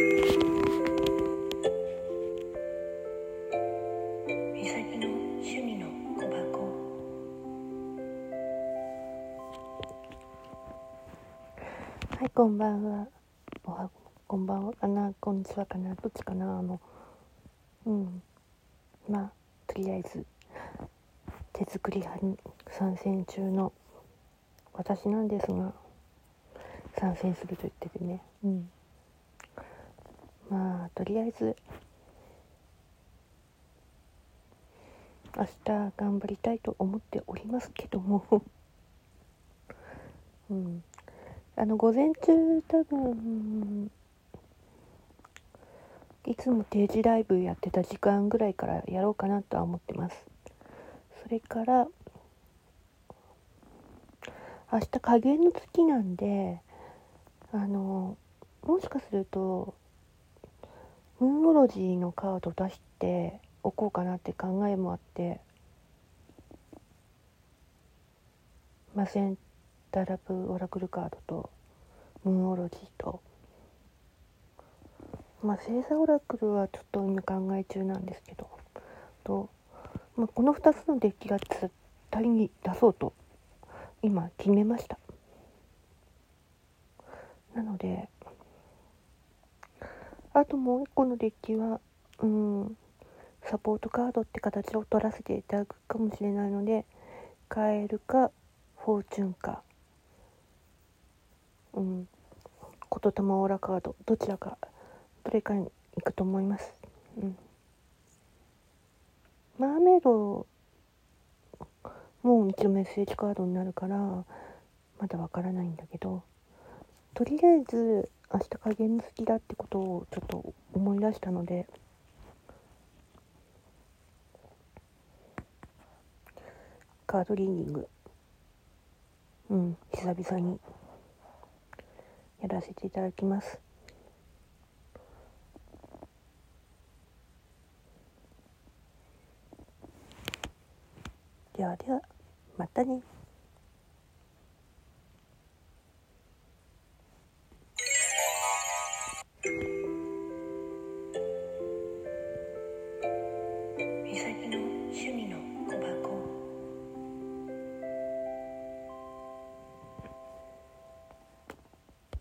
はいこんばんは。おはこんばんはかな？こんにちはかな？どっちかな？あのうん。まあとりあえず手作り派に参戦中の私なんですが参戦すると言っててね。うん。まあとりあえず明日頑張りたいと思っておりますけども。うん。あの午前中多分いつも定時ライブやってた時間ぐらいからやろうかなとは思ってます。それから明日加減の月なんであのもしかするとムーンオロジーのカード出しておこうかなって考えもあってマセンタラブオラクルカードとムーンオロジーと。まあ星座オラクルはちょっと今考え中なんですけどと、まあ、この2つのデッキが絶対に出そうと今決めました。なのであともう一個のデッキはうんサポートカードって形を取らせていただくかもしれないのでカエルかフォーチュンかうん言霊オーラカードどちらかどれかに行くと思います。うん。マーメイドもう一応メッセージカードになるからまだわからないんだけどとりあえず明日加減好きだってことをちょっと思い出したので。カードリーディング。うん久々に。やらせていただきます。ではではまたね。